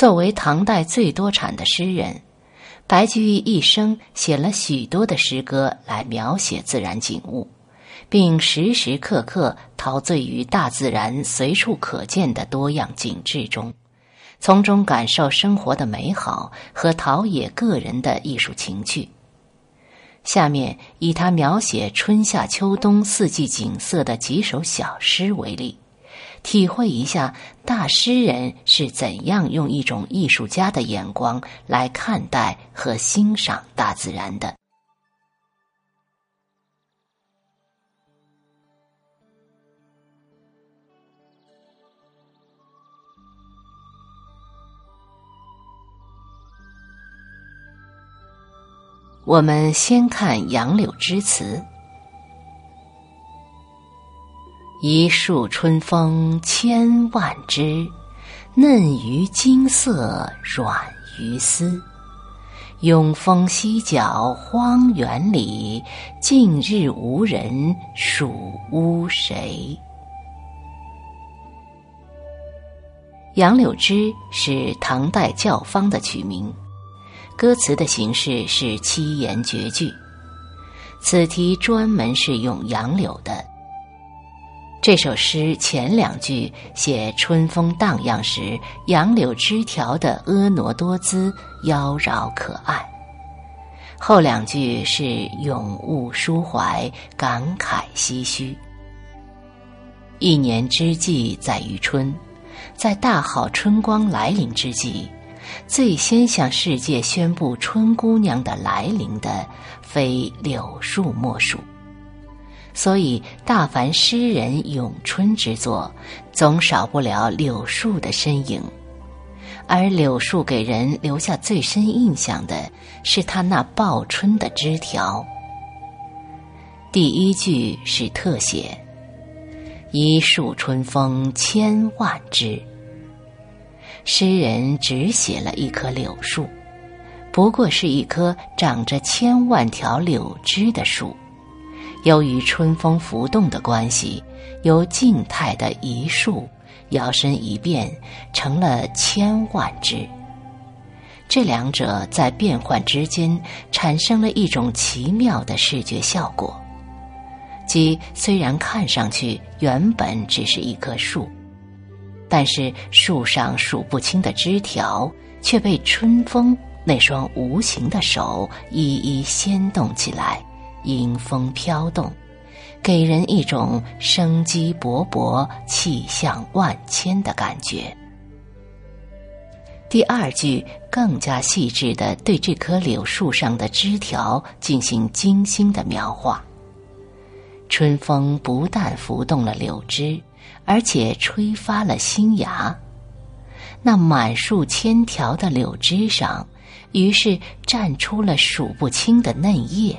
作为唐代最多产的诗人，白居易一生写了许多的诗歌来描写自然景物，并时时刻刻陶醉于大自然随处可见的多样景致中，从中感受生活的美好和陶冶个人的艺术情趣。下面以他描写春夏秋冬四季景色的几首小诗为例。体会一下大诗人是怎样用一种艺术家的眼光来看待和欣赏大自然的。我们先看杨柳枝词。一树春风千万枝，嫩于金色，软于丝。永丰西角荒原里，近日无人属乌谁？杨柳枝是唐代教坊的曲名，歌词的形式是七言绝句，此题专门是用杨柳的。这首诗前两句写春风荡漾时杨柳枝条的婀娜多姿、妖娆可爱，后两句是咏物抒怀、感慨唏嘘。一年之计在于春，在大好春光来临之际，最先向世界宣布春姑娘的来临的，非柳树莫属。所以，大凡诗人咏春之作，总少不了柳树的身影。而柳树给人留下最深印象的，是他那报春的枝条。第一句是特写：“一树春风千万枝。”诗人只写了一棵柳树，不过是一棵长着千万条柳枝的树。由于春风浮动的关系，由静态的一树摇身一变成了千万只。这两者在变换之间产生了一种奇妙的视觉效果，即虽然看上去原本只是一棵树，但是树上数不清的枝条却被春风那双无形的手一一掀动起来。迎风飘动，给人一种生机勃勃、气象万千的感觉。第二句更加细致的对这棵柳树上的枝条进行精心的描画。春风不但拂动了柳枝，而且吹发了新芽。那满树千条的柳枝上，于是绽出了数不清的嫩叶。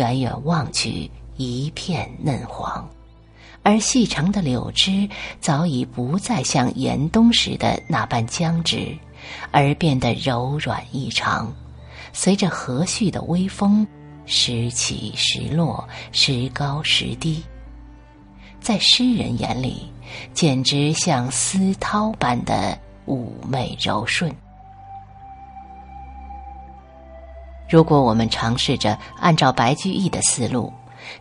远远望去，一片嫩黄，而细长的柳枝早已不再像严冬时的那般僵直，而变得柔软异常。随着和煦的微风，时起时落，时高时低，在诗人眼里，简直像丝绦般的妩媚柔顺。如果我们尝试着按照白居易的思路，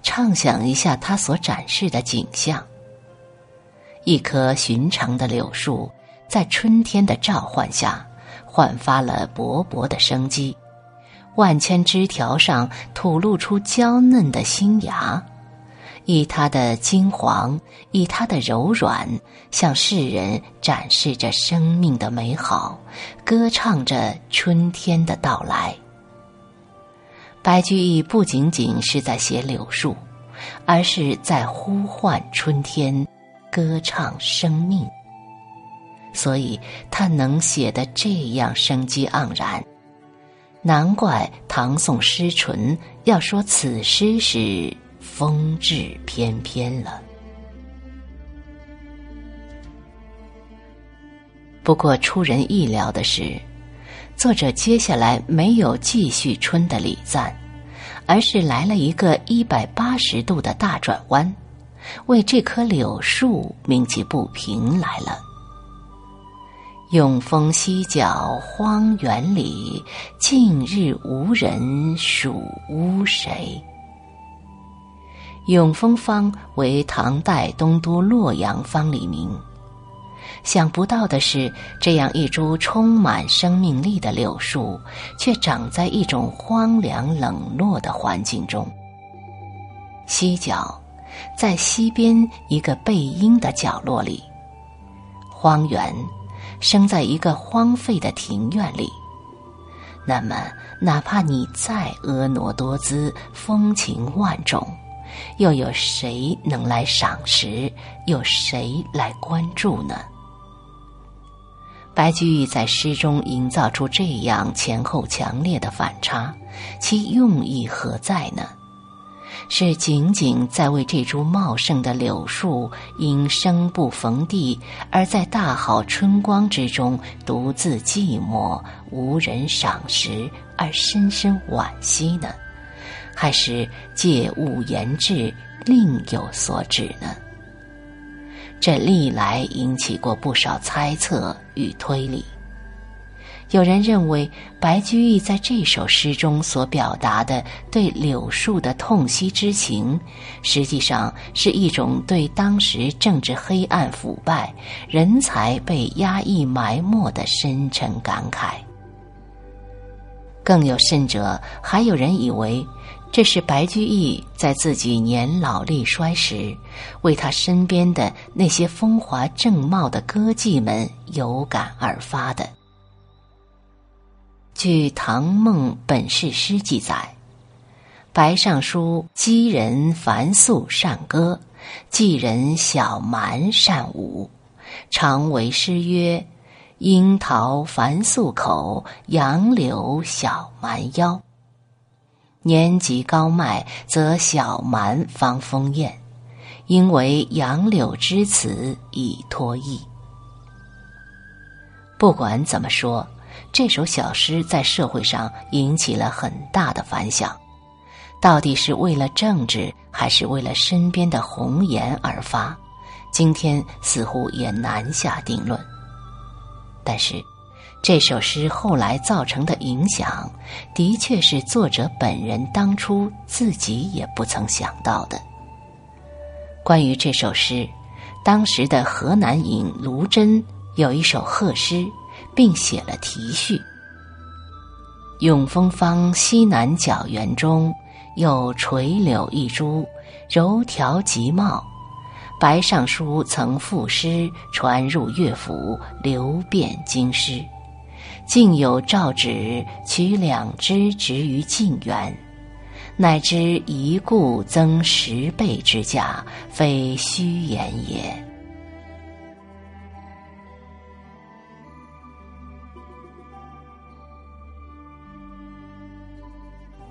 畅想一下他所展示的景象：一棵寻常的柳树，在春天的召唤下，焕发了勃勃的生机；万千枝条上吐露出娇嫩的新芽，以它的金黄，以它的柔软，向世人展示着生命的美好，歌唱着春天的到来。白居易不仅仅是在写柳树，而是在呼唤春天，歌唱生命。所以他能写得这样生机盎然，难怪唐宋诗纯要说此诗是风致翩翩了。不过出人意料的是。作者接下来没有继续春的礼赞，而是来了一个一百八十度的大转弯，为这棵柳树鸣起不平来了。永丰西角荒原里，近日无人属乌谁？永丰坊为唐代东都洛阳坊里名。想不到的是，这样一株充满生命力的柳树，却长在一种荒凉冷落的环境中。西角，在西边一个背阴的角落里。荒原。生在一个荒废的庭院里，那么哪怕你再婀娜多姿、风情万种，又有谁能来赏识？有谁来关注呢？白居易在诗中营造出这样前后强烈的反差，其用意何在呢？是仅仅在为这株茂盛的柳树因生不逢地而在大好春光之中独自寂寞无人赏识而深深惋惜呢，还是借物言志另有所指呢？这历来引起过不少猜测与推理。有人认为，白居易在这首诗中所表达的对柳树的痛惜之情，实际上是一种对当时政治黑暗腐败、人才被压抑埋没的深沉感慨。更有甚者，还有人以为，这是白居易在自己年老力衰时，为他身边的那些风华正茂的歌妓们有感而发的。据《唐孟本事诗》记载，白尚书讥人繁素善歌，妓人小蛮善舞，常为诗曰：“樱桃繁素口，杨柳小蛮腰。”年及高迈，则小蛮方丰艳，因为杨柳之词已脱意。不管怎么说。这首小诗在社会上引起了很大的反响，到底是为了政治还是为了身边的红颜而发？今天似乎也难下定论。但是，这首诗后来造成的影响，的确是作者本人当初自己也不曾想到的。关于这首诗，当时的河南尹卢真有一首贺诗。并写了题序。永丰坊西南角园中有垂柳一株，柔条极茂。白尚书曾赋诗传入乐府，流遍京师。竟有诏旨取两枝植于晋园，乃知一顾增十倍之价，非虚言也。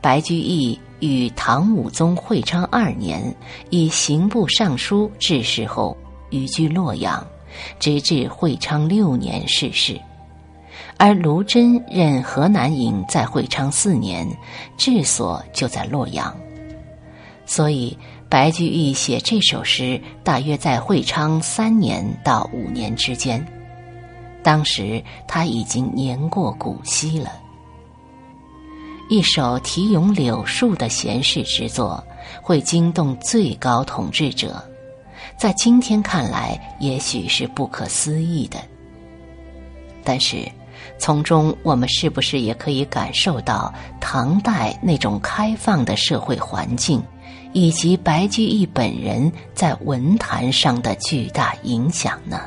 白居易与唐武宗会昌二年以刑部尚书致仕后，寓居洛阳，直至会昌六年逝世。而卢真任河南尹在会昌四年，治所就在洛阳，所以白居易写这首诗大约在会昌三年到五年之间。当时他已经年过古稀了。一首题咏柳树的闲适之作，会惊动最高统治者，在今天看来，也许是不可思议的。但是，从中我们是不是也可以感受到唐代那种开放的社会环境，以及白居易本人在文坛上的巨大影响呢？